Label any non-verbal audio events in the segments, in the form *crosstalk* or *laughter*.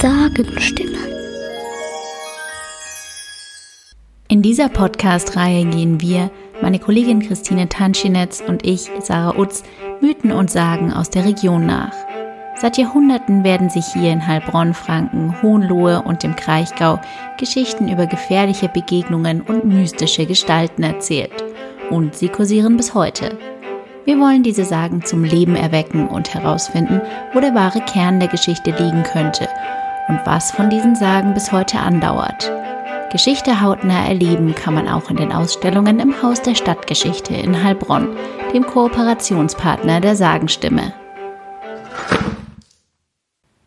Sagenstimme. In dieser Podcast-Reihe gehen wir, meine Kollegin Christine Tanschinetz und ich, Sarah Utz, Mythen und Sagen aus der Region nach. Seit Jahrhunderten werden sich hier in Heilbronn, Franken, Hohenlohe und dem Kraichgau Geschichten über gefährliche Begegnungen und mystische Gestalten erzählt. Und sie kursieren bis heute. Wir wollen diese Sagen zum Leben erwecken und herausfinden, wo der wahre Kern der Geschichte liegen könnte und was von diesen Sagen bis heute andauert. Geschichte hautnah erleben kann man auch in den Ausstellungen im Haus der Stadtgeschichte in Heilbronn, dem Kooperationspartner der Sagenstimme.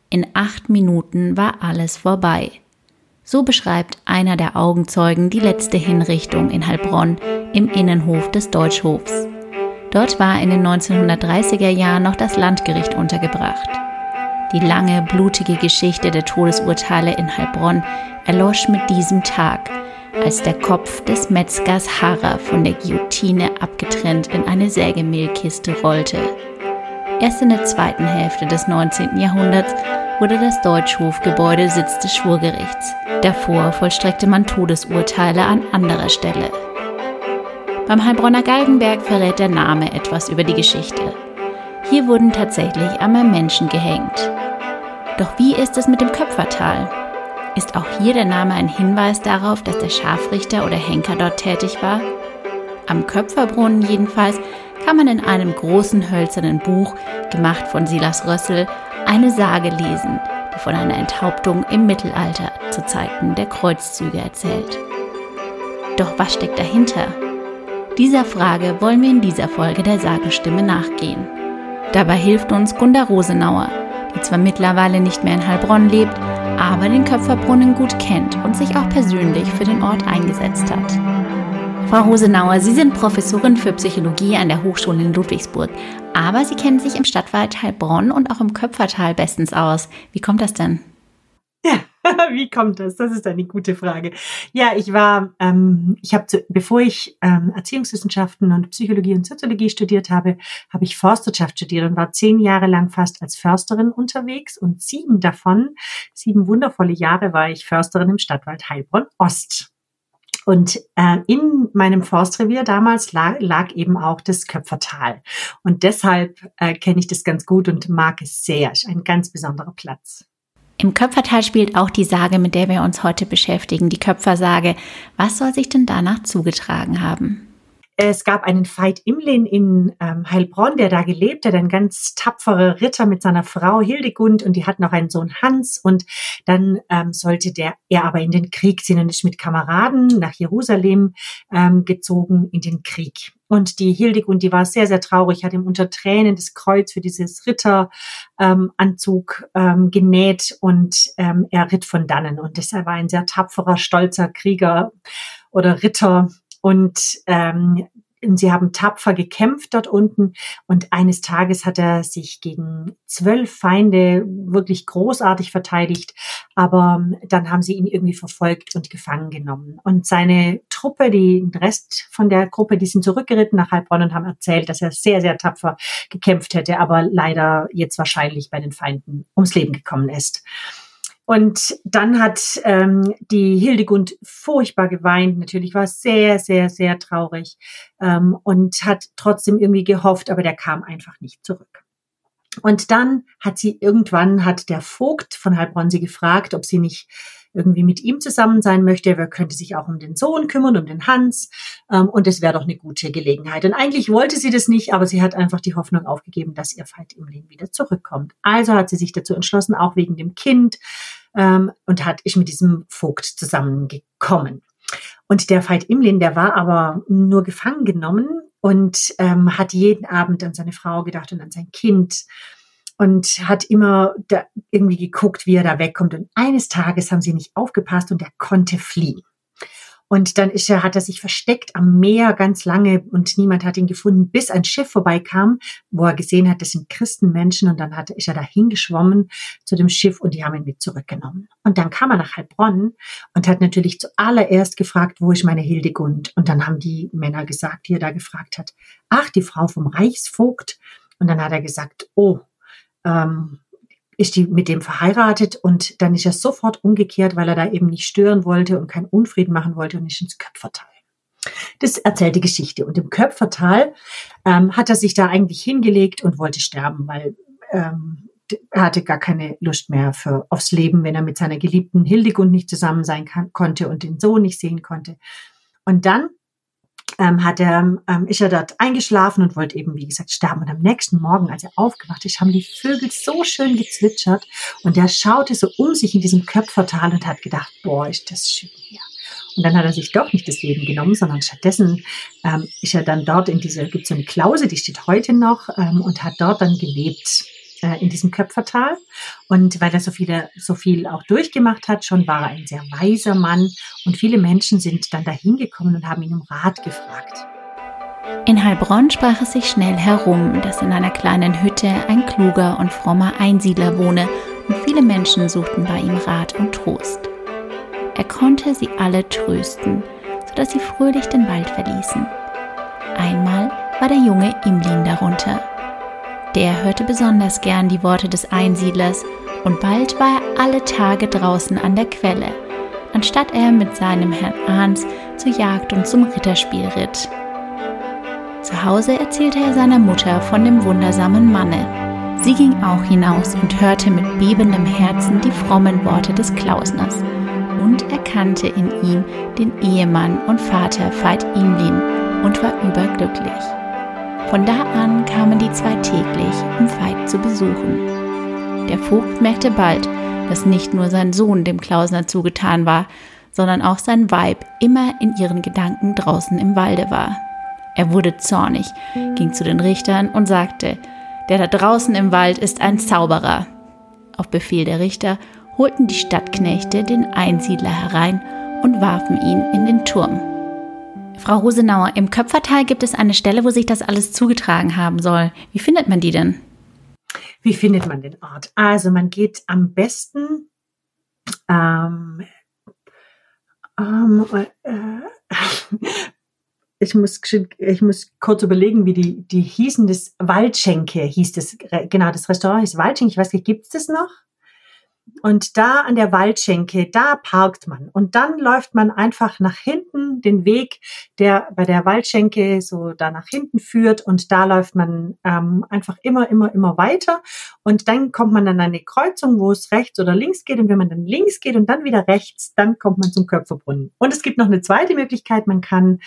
In acht Minuten war alles vorbei. So beschreibt einer der Augenzeugen die letzte Hinrichtung in Heilbronn im Innenhof des Deutschhofs. Dort war in den 1930er Jahren noch das Landgericht untergebracht. Die lange, blutige Geschichte der Todesurteile in Heilbronn erlosch mit diesem Tag, als der Kopf des Metzgers Harrer von der Guillotine abgetrennt in eine Sägemehlkiste rollte. Erst in der zweiten Hälfte des 19. Jahrhunderts wurde das Deutschhofgebäude Sitz des Schwurgerichts. Davor vollstreckte man Todesurteile an anderer Stelle. Beim Heilbronner Galgenberg verrät der Name etwas über die Geschichte. Hier wurden tatsächlich einmal Menschen gehängt. Doch wie ist es mit dem Köpfertal? Ist auch hier der Name ein Hinweis darauf, dass der Scharfrichter oder Henker dort tätig war? Am Köpferbrunnen jedenfalls kann man in einem großen hölzernen Buch, gemacht von Silas Rössel, eine Sage lesen, die von einer Enthauptung im Mittelalter zu Zeiten der Kreuzzüge erzählt. Doch was steckt dahinter? Dieser Frage wollen wir in dieser Folge der Sagenstimme nachgehen. Dabei hilft uns Gunda Rosenauer, die zwar mittlerweile nicht mehr in Heilbronn lebt, aber den Köpferbrunnen gut kennt und sich auch persönlich für den Ort eingesetzt hat. Frau Rosenauer, Sie sind Professorin für Psychologie an der Hochschule in Ludwigsburg, aber Sie kennen sich im Stadtwald Heilbronn und auch im Köpfertal bestens aus. Wie kommt das denn? Ja, *laughs* wie kommt das? Das ist eine gute Frage. Ja, ich war, ähm, ich habe, bevor ich ähm, Erziehungswissenschaften und Psychologie und Soziologie studiert habe, habe ich Forstwirtschaft studiert und war zehn Jahre lang fast als Försterin unterwegs und sieben davon, sieben wundervolle Jahre war ich Försterin im Stadtwald Heilbronn Ost. Und äh, in meinem Forstrevier damals lag, lag eben auch das Köpfertal. Und deshalb äh, kenne ich das ganz gut und mag es sehr. Ein ganz besonderer Platz. Im Köpfertal spielt auch die Sage, mit der wir uns heute beschäftigen, die Köpfersage. Was soll sich denn danach zugetragen haben? Es gab einen Veit Imlin in ähm, Heilbronn, der da gelebt hat, ein ganz tapferer Ritter mit seiner Frau Hildegund und die hat noch einen Sohn Hans und dann ähm, sollte der er aber in den Krieg ziehen und ist mit Kameraden nach Jerusalem ähm, gezogen in den Krieg. Und die Hildegund, die war sehr, sehr traurig, hat ihm unter Tränen das Kreuz für dieses Ritteranzug ähm, ähm, genäht und ähm, er ritt von dannen. Und deshalb war ein sehr tapferer, stolzer Krieger oder Ritter und ähm, sie haben tapfer gekämpft dort unten und eines Tages hat er sich gegen zwölf Feinde wirklich großartig verteidigt, aber dann haben sie ihn irgendwie verfolgt und gefangen genommen. Und seine Truppe, die Rest von der Gruppe, die sind zurückgeritten nach Heilbronn und haben erzählt, dass er sehr, sehr tapfer gekämpft hätte, aber leider jetzt wahrscheinlich bei den Feinden ums Leben gekommen ist. Und dann hat ähm, die Hildegund furchtbar geweint. Natürlich war sehr, sehr, sehr traurig ähm, und hat trotzdem irgendwie gehofft, aber der kam einfach nicht zurück. Und dann hat sie irgendwann, hat der Vogt von Heilbronn sie gefragt, ob sie nicht irgendwie mit ihm zusammen sein möchte. Wer könnte sich auch um den Sohn kümmern, um den Hans. Ähm, und es wäre doch eine gute Gelegenheit. Und eigentlich wollte sie das nicht, aber sie hat einfach die Hoffnung aufgegeben, dass ihr Veit Imlin wieder zurückkommt. Also hat sie sich dazu entschlossen, auch wegen dem Kind, ähm, und hat ich mit diesem Vogt zusammengekommen. Und der Veit Imlin, der war aber nur gefangen genommen und ähm, hat jeden Abend an seine Frau gedacht und an sein Kind und hat immer da irgendwie geguckt, wie er da wegkommt. Und eines Tages haben sie nicht aufgepasst und er konnte fliehen. Und dann ist er, hat er sich versteckt am Meer ganz lange und niemand hat ihn gefunden, bis ein Schiff vorbeikam, wo er gesehen hat, das sind Christenmenschen. Und dann hat, ist er dahin geschwommen zu dem Schiff und die haben ihn mit zurückgenommen. Und dann kam er nach Heilbronn und hat natürlich zuallererst gefragt, wo ist meine Hildegund? Und dann haben die Männer gesagt, die er da gefragt hat, ach, die Frau vom Reichsvogt. Und dann hat er gesagt, oh, ähm, ist die mit dem verheiratet und dann ist er sofort umgekehrt, weil er da eben nicht stören wollte und keinen Unfrieden machen wollte und ist ins Köpfertal. Das erzählt die Geschichte. Und im Köpfertal ähm, hat er sich da eigentlich hingelegt und wollte sterben, weil ähm, er hatte gar keine Lust mehr für aufs Leben, wenn er mit seiner geliebten Hildegund nicht zusammen sein kann, konnte und den Sohn nicht sehen konnte. Und dann ähm, hat er, ähm, ist er dort eingeschlafen und wollte eben, wie gesagt, sterben. Und am nächsten Morgen, als er aufgewacht ist, haben die Vögel so schön gezwitschert und er schaute so um sich in diesem Köpfertal und hat gedacht, boah, ist das schön hier. Und dann hat er sich doch nicht das Leben genommen, sondern stattdessen ähm, ist er dann dort in dieser, gibt so eine Klause, die steht heute noch ähm, und hat dort dann gelebt äh, in diesem Köpfertal. Und weil er so viele, so viel auch durchgemacht hat, schon war er ein sehr weiser Mann. Und viele Menschen sind dann dahin gekommen und haben ihn um Rat gefragt. In Heilbronn sprach es sich schnell herum, dass in einer kleinen Hütte ein kluger und frommer Einsiedler wohne und viele Menschen suchten bei ihm Rat und Trost. Er konnte sie alle trösten, sodass sie fröhlich den Wald verließen. Einmal war der junge Imlin darunter. Der hörte besonders gern die Worte des Einsiedlers und bald war er alle Tage draußen an der Quelle, anstatt er mit seinem Herrn Ahns zur Jagd und zum Ritterspiel ritt. Zu Hause erzählte er seiner Mutter von dem wundersamen Manne. Sie ging auch hinaus und hörte mit bebendem Herzen die frommen Worte des Klausners und erkannte in ihm den Ehemann und Vater Veit Imlin und war überglücklich. Von da an kamen die zwei täglich, um Veit zu besuchen. Der Vogt merkte bald, dass nicht nur sein Sohn dem Klausner zugetan war, sondern auch sein Weib immer in ihren Gedanken draußen im Walde war. Er wurde zornig, ging zu den Richtern und sagte, der da draußen im Wald ist ein Zauberer. Auf Befehl der Richter holten die Stadtknechte den Einsiedler herein und warfen ihn in den Turm. Frau Rosenauer, im Köpfertal gibt es eine Stelle, wo sich das alles zugetragen haben soll. Wie findet man die denn? Wie findet man den Ort? Also man geht am besten ähm, ähm, äh, *laughs* ich muss, ich muss kurz überlegen, wie die, die hießen. Das Waldschenke hieß das, genau, das Restaurant hieß Waldschenke. Ich weiß nicht, gibt es das noch? Und da an der Waldschenke, da parkt man. Und dann läuft man einfach nach hinten den Weg, der bei der Waldschenke so da nach hinten führt. Und da läuft man ähm, einfach immer, immer, immer weiter. Und dann kommt man an eine Kreuzung, wo es rechts oder links geht. Und wenn man dann links geht und dann wieder rechts, dann kommt man zum Köpferbrunnen. Und es gibt noch eine zweite Möglichkeit. Man kann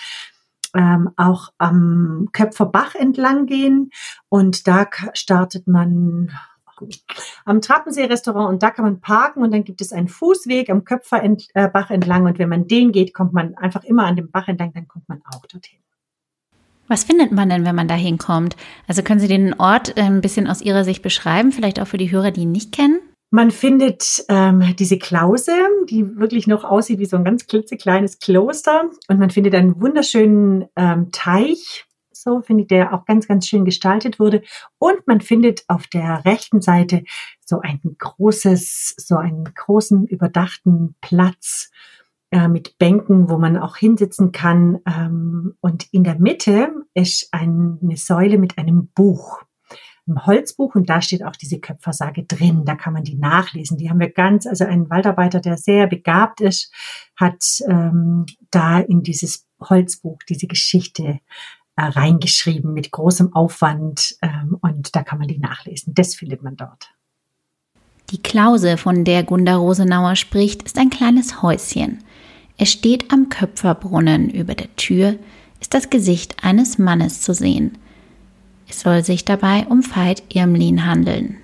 ähm, auch am Köpferbach entlang gehen. Und da startet man am Trappensee-Restaurant und da kann man parken und dann gibt es einen Fußweg am Köpferbach entlang und wenn man den geht, kommt man einfach immer an dem Bach entlang, dann kommt man auch dorthin. Was findet man denn, wenn man da hinkommt? Also können Sie den Ort äh, ein bisschen aus Ihrer Sicht beschreiben, vielleicht auch für die Hörer, die ihn nicht kennen? Man findet ähm, diese Klause, die wirklich noch aussieht wie so ein ganz klitzekleines Kloster. Und man findet einen wunderschönen ähm, Teich, so, finde ich, der auch ganz, ganz schön gestaltet wurde. Und man findet auf der rechten Seite so ein großes, so einen großen überdachten Platz äh, mit Bänken, wo man auch hinsitzen kann. Ähm, und in der Mitte ist eine Säule mit einem Buch ein Holzbuch und da steht auch diese Köpfersage drin. Da kann man die nachlesen. Die haben wir ganz, also ein Waldarbeiter, der sehr begabt ist, hat ähm, da in dieses Holzbuch diese Geschichte reingeschrieben mit großem Aufwand ähm, und da kann man die nachlesen. Das findet man dort. Die Klause, von der Gunda Rosenauer spricht, ist ein kleines Häuschen. Es steht am Köpferbrunnen. Über der Tür ist das Gesicht eines Mannes zu sehen. Es soll sich dabei um Veit Irmlin handeln.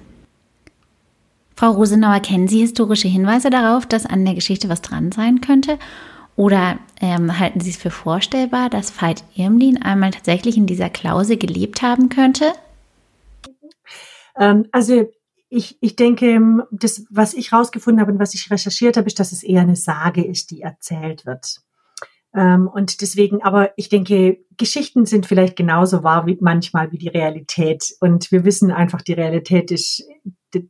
Frau Rosenauer, kennen Sie historische Hinweise darauf, dass an der Geschichte was dran sein könnte? Oder ähm, halten Sie es für vorstellbar, dass Veit Irmlin einmal tatsächlich in dieser Klause gelebt haben könnte? Ähm, also ich, ich denke, das, was ich rausgefunden habe und was ich recherchiert habe, ist, dass es eher eine Sage ist, die erzählt wird. Ähm, und deswegen, aber ich denke, Geschichten sind vielleicht genauso wahr wie manchmal wie die Realität. Und wir wissen einfach, die Realität ist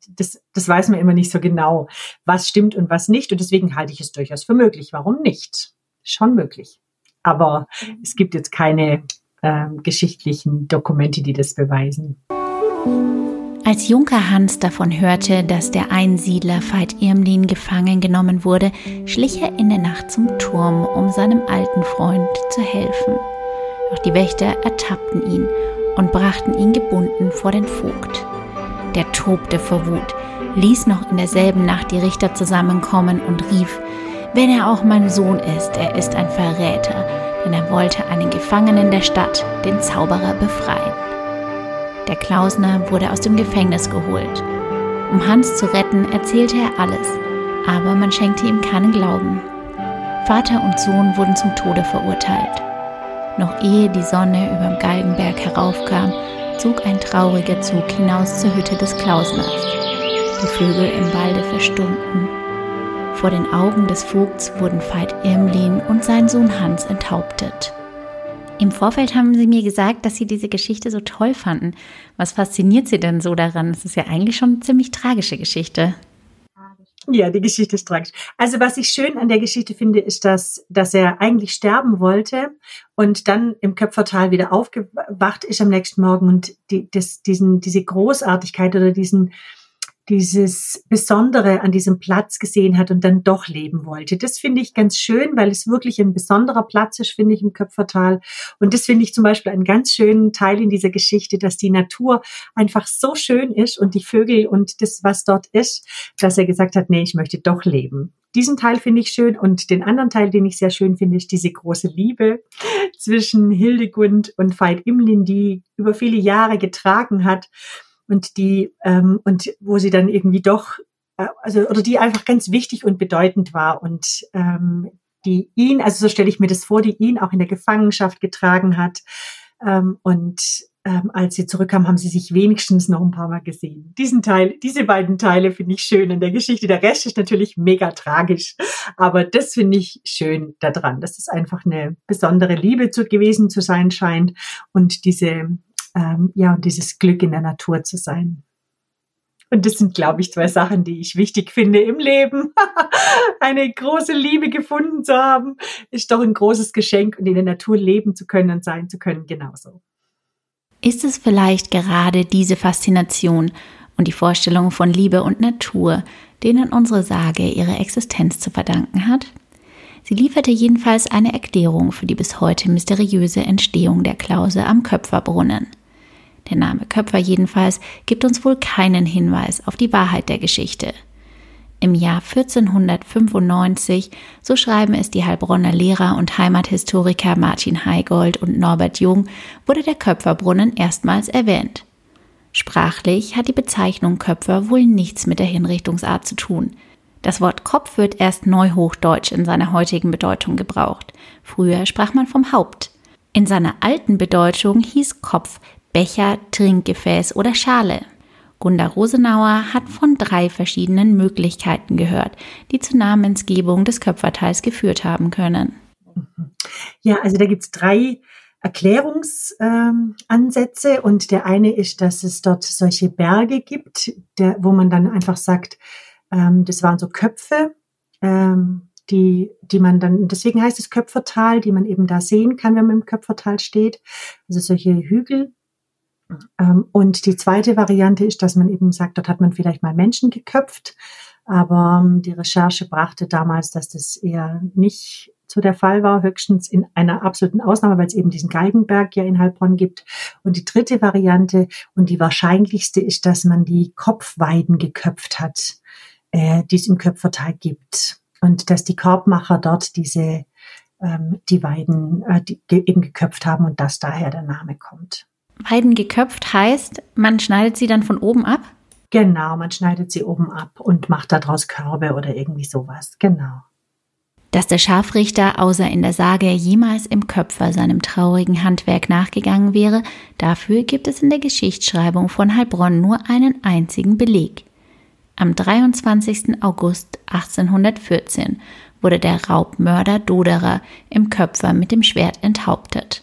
das, das weiß man immer nicht so genau, was stimmt und was nicht. Und deswegen halte ich es durchaus für möglich. Warum nicht? Schon möglich. Aber es gibt jetzt keine äh, geschichtlichen Dokumente, die das beweisen. Als Junker Hans davon hörte, dass der Einsiedler Veit Irmlin gefangen genommen wurde, schlich er in der Nacht zum Turm, um seinem alten Freund zu helfen. Doch die Wächter ertappten ihn und brachten ihn gebunden vor den Vogt. Der tobte vor Wut, ließ noch in derselben Nacht die Richter zusammenkommen und rief, wenn er auch mein Sohn ist, er ist ein Verräter, denn er wollte einen Gefangenen der Stadt, den Zauberer, befreien. Der Klausner wurde aus dem Gefängnis geholt. Um Hans zu retten, erzählte er alles, aber man schenkte ihm keinen Glauben. Vater und Sohn wurden zum Tode verurteilt. Noch ehe die Sonne überm Galgenberg heraufkam, zog ein trauriger Zug hinaus zur Hütte des Klausners. Die Vögel im Walde verstummten. Vor den Augen des Vogts wurden Veit Irmlin und sein Sohn Hans enthauptet. Im Vorfeld haben Sie mir gesagt, dass Sie diese Geschichte so toll fanden. Was fasziniert Sie denn so daran? Es ist ja eigentlich schon eine ziemlich tragische Geschichte. Ja, die Geschichte ist tragisch. Also was ich schön an der Geschichte finde, ist, dass, dass er eigentlich sterben wollte und dann im Köpfertal wieder aufgewacht ist am nächsten Morgen und die, das, diesen, diese Großartigkeit oder diesen, dieses Besondere an diesem Platz gesehen hat und dann doch leben wollte. Das finde ich ganz schön, weil es wirklich ein besonderer Platz ist, finde ich, im Köpfertal. Und das finde ich zum Beispiel einen ganz schönen Teil in dieser Geschichte, dass die Natur einfach so schön ist und die Vögel und das, was dort ist, dass er gesagt hat, nee, ich möchte doch leben. Diesen Teil finde ich schön und den anderen Teil, den ich sehr schön finde, ist diese große Liebe zwischen Hildegund und Veit Imlin, die über viele Jahre getragen hat und die ähm, und wo sie dann irgendwie doch äh, also oder die einfach ganz wichtig und bedeutend war und ähm, die ihn also so stelle ich mir das vor die ihn auch in der Gefangenschaft getragen hat ähm, und ähm, als sie zurückkam, haben sie sich wenigstens noch ein paar Mal gesehen. Diesen Teil, diese beiden Teile finde ich schön in der Geschichte. Der Rest ist natürlich mega tragisch, aber das finde ich schön daran, dass es einfach eine besondere Liebe zu gewesen zu sein scheint und diese ähm, ja, und dieses Glück in der Natur zu sein. Und das sind, glaube ich, zwei Sachen, die ich wichtig finde im Leben. *laughs* Eine große Liebe gefunden zu haben, ist doch ein großes Geschenk und in der Natur leben zu können und sein zu können genauso. Ist es vielleicht gerade diese Faszination und die Vorstellung von Liebe und Natur, denen unsere Sage ihre Existenz zu verdanken hat? Sie lieferte jedenfalls eine Erklärung für die bis heute mysteriöse Entstehung der Klause am Köpferbrunnen. Der Name Köpfer jedenfalls gibt uns wohl keinen Hinweis auf die Wahrheit der Geschichte. Im Jahr 1495, so schreiben es die Heilbronner Lehrer und Heimathistoriker Martin Heigold und Norbert Jung, wurde der Köpferbrunnen erstmals erwähnt. Sprachlich hat die Bezeichnung Köpfer wohl nichts mit der Hinrichtungsart zu tun. Das Wort Kopf wird erst neuhochdeutsch in seiner heutigen Bedeutung gebraucht. Früher sprach man vom Haupt. In seiner alten Bedeutung hieß Kopf Becher, Trinkgefäß oder Schale. Gunda Rosenauer hat von drei verschiedenen Möglichkeiten gehört, die zur Namensgebung des Köpferteils geführt haben können. Ja, also da gibt es drei Erklärungsansätze ähm, und der eine ist, dass es dort solche Berge gibt, der, wo man dann einfach sagt, ähm, das waren so Köpfe, ähm, die, die man dann, deswegen heißt es Köpfertal, die man eben da sehen kann, wenn man im Köpfertal steht. Also solche Hügel, und die zweite Variante ist, dass man eben sagt, dort hat man vielleicht mal Menschen geköpft, aber ähm, die Recherche brachte damals, dass das eher nicht so der Fall war, höchstens in einer absoluten Ausnahme, weil es eben diesen Galgenberg ja in Heilbronn gibt. Und die dritte Variante und die wahrscheinlichste ist, dass man die Kopfweiden geköpft hat, äh, die es im Köpfertal gibt. Und dass die Korbmacher dort diese ähm, die Weiden äh, die eben geköpft haben und dass daher der Name kommt. Weiden geköpft heißt, man schneidet sie dann von oben ab? Genau, man schneidet sie oben ab und macht daraus Körbe oder irgendwie sowas. Genau. Dass der Scharfrichter außer in der Sage jemals im Köpfer seinem traurigen Handwerk nachgegangen wäre, dafür gibt es in der Geschichtsschreibung von Heilbronn nur einen einzigen Beleg. Am 23. August 1814 wurde der Raubmörder Doderer im Köpfer mit dem Schwert enthauptet.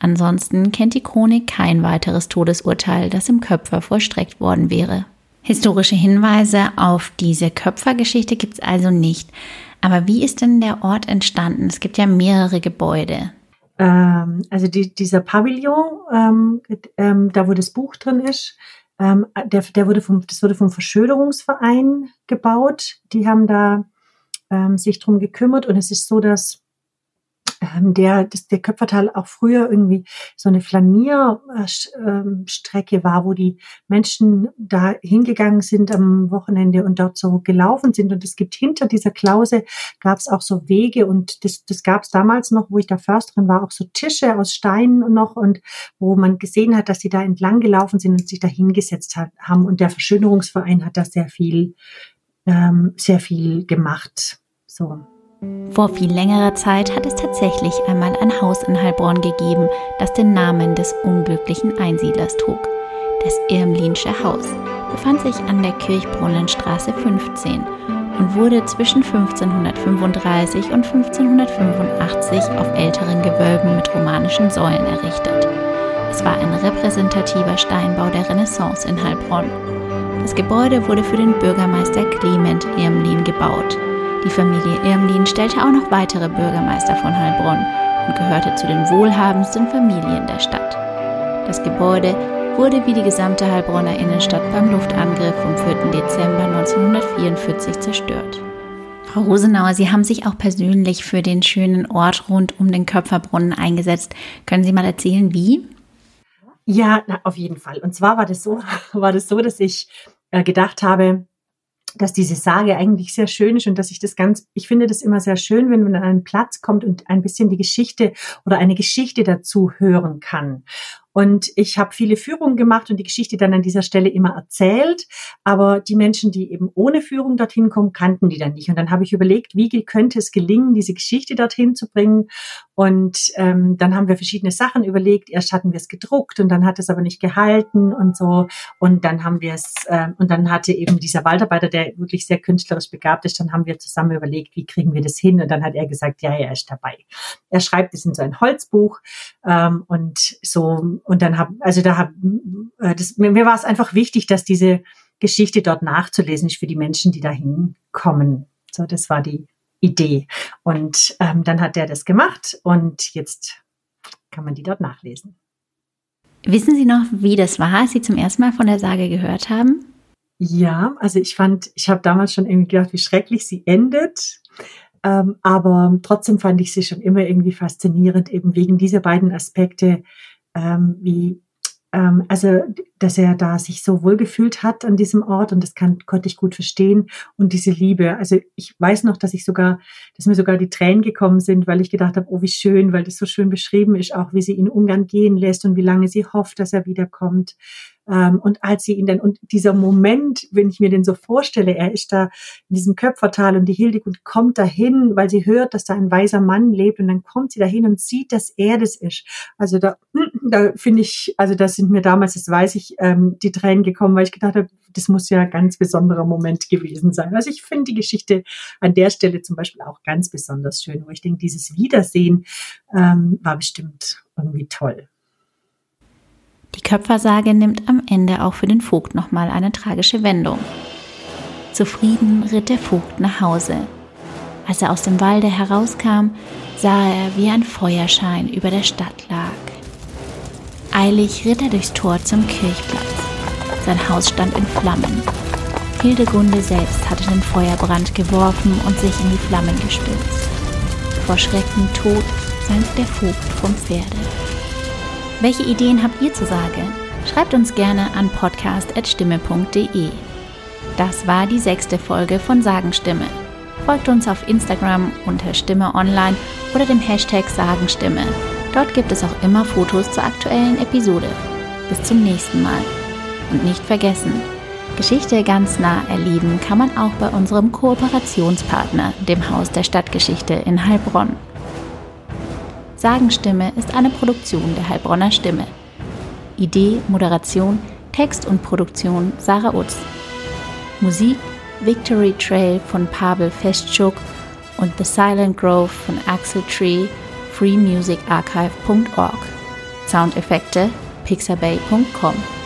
Ansonsten kennt die Chronik kein weiteres Todesurteil, das im Köpfer vollstreckt worden wäre. Historische Hinweise auf diese Köpfergeschichte gibt es also nicht. Aber wie ist denn der Ort entstanden? Es gibt ja mehrere Gebäude. Ähm, also die, dieser Pavillon, ähm, ähm, da wo das Buch drin ist, Ähm, der, der wurde vom, das wurde vom Verschönerungsverein gebaut. Die haben da ähm, sich drum gekümmert und es ist so, dass der, das, der Köpfertal auch früher irgendwie so eine Flanierstrecke war, wo die Menschen da hingegangen sind am Wochenende und dort so gelaufen sind. Und es gibt hinter dieser Klause gab es auch so Wege und das, das gab es damals noch, wo ich da Försterin war, auch so Tische aus Steinen noch und wo man gesehen hat, dass sie da entlang gelaufen sind und sich da hingesetzt hat, haben. Und der Verschönerungsverein hat da sehr viel, ähm, sehr viel gemacht. So. Vor viel längerer Zeit hat es tatsächlich einmal ein Haus in Heilbronn gegeben, das den Namen des unglücklichen Einsiedlers trug. Das Irmlinsche Haus befand sich an der Kirchbrunnenstraße 15 und wurde zwischen 1535 und 1585 auf älteren Gewölben mit romanischen Säulen errichtet. Es war ein repräsentativer Steinbau der Renaissance in Heilbronn. Das Gebäude wurde für den Bürgermeister Clement Irmlin gebaut. Die Familie Irmlin stellte auch noch weitere Bürgermeister von Heilbronn und gehörte zu den wohlhabendsten Familien der Stadt. Das Gebäude wurde wie die gesamte Heilbronner Innenstadt beim Luftangriff vom 4. Dezember 1944 zerstört. Frau Rosenauer, Sie haben sich auch persönlich für den schönen Ort rund um den Köpferbrunnen eingesetzt. Können Sie mal erzählen, wie? Ja, na, auf jeden Fall. Und zwar war das so, *laughs* war das so, dass ich äh, gedacht habe, dass diese Sage eigentlich sehr schön ist und dass ich das ganz, ich finde das immer sehr schön, wenn man an einen Platz kommt und ein bisschen die Geschichte oder eine Geschichte dazu hören kann. Und ich habe viele Führungen gemacht und die Geschichte dann an dieser Stelle immer erzählt. Aber die Menschen, die eben ohne Führung dorthin kommen, kannten die dann nicht. Und dann habe ich überlegt, wie könnte es gelingen, diese Geschichte dorthin zu bringen. Und ähm, dann haben wir verschiedene Sachen überlegt. Erst hatten wir es gedruckt und dann hat es aber nicht gehalten und so. Und dann haben wir es, äh, und dann hatte eben dieser Waldarbeiter, der wirklich sehr künstlerisch begabt ist, dann haben wir zusammen überlegt, wie kriegen wir das hin? Und dann hat er gesagt, ja, er ist dabei. Er schreibt es in so ein Holzbuch ähm, und so und dann habe, also da hab, äh, das, mir, mir war es einfach wichtig, dass diese Geschichte dort nachzulesen ist für die Menschen, die da hinkommen. So, das war die Idee. Und ähm, dann hat er das gemacht und jetzt kann man die dort nachlesen. Wissen Sie noch, wie das war, als Sie zum ersten Mal von der Sage gehört haben? Ja, also ich fand, ich habe damals schon irgendwie gedacht, wie schrecklich sie endet. Ähm, aber trotzdem fand ich sie schon immer irgendwie faszinierend, eben wegen dieser beiden Aspekte, ähm, wie ähm, also dass er da sich so wohl gefühlt hat an diesem Ort und das kann, konnte ich gut verstehen und diese Liebe. Also ich weiß noch, dass ich sogar, dass mir sogar die Tränen gekommen sind, weil ich gedacht habe, oh wie schön, weil das so schön beschrieben ist, auch wie sie ihn Ungarn gehen lässt und wie lange sie hofft, dass er wiederkommt. Ähm, und als sie ihn dann, und dieser Moment, wenn ich mir den so vorstelle, er ist da in diesem Köpfertal und die Hildegund kommt dahin, weil sie hört, dass da ein weiser Mann lebt und dann kommt sie dahin und sieht, dass er das ist. Also da, *clears throat* da finde ich, also das sind mir damals, das weiß ich, ähm, die Tränen gekommen, weil ich gedacht habe, das muss ja ein ganz besonderer Moment gewesen sein. Also ich finde die Geschichte an der Stelle zum Beispiel auch ganz besonders schön, wo ich denke, dieses Wiedersehen ähm, war bestimmt irgendwie toll. Die Köpfersage nimmt am Ende auch für den Vogt nochmal eine tragische Wendung. Zufrieden ritt der Vogt nach Hause. Als er aus dem Walde herauskam, sah er, wie ein Feuerschein über der Stadt lag. Eilig ritt er durchs Tor zum Kirchplatz. Sein Haus stand in Flammen. Hildegunde selbst hatte den Feuerbrand geworfen und sich in die Flammen gestürzt. Vor Schrecken tot sank der Vogt vom Pferde. Welche Ideen habt ihr zu sagen? Schreibt uns gerne an podcast.stimme.de. Das war die sechste Folge von Sagenstimme. Folgt uns auf Instagram unter Stimme Online oder dem Hashtag Sagenstimme. Dort gibt es auch immer Fotos zur aktuellen Episode. Bis zum nächsten Mal. Und nicht vergessen, Geschichte ganz nah erleben kann man auch bei unserem Kooperationspartner, dem Haus der Stadtgeschichte in Heilbronn. Sagenstimme ist eine Produktion der Heilbronner Stimme. Idee, Moderation, Text und Produktion Sarah Utz. Musik Victory Trail von Pavel Festschuk und The Silent Grove von Axel Tree, freemusicarchive.org. Soundeffekte pixabay.com.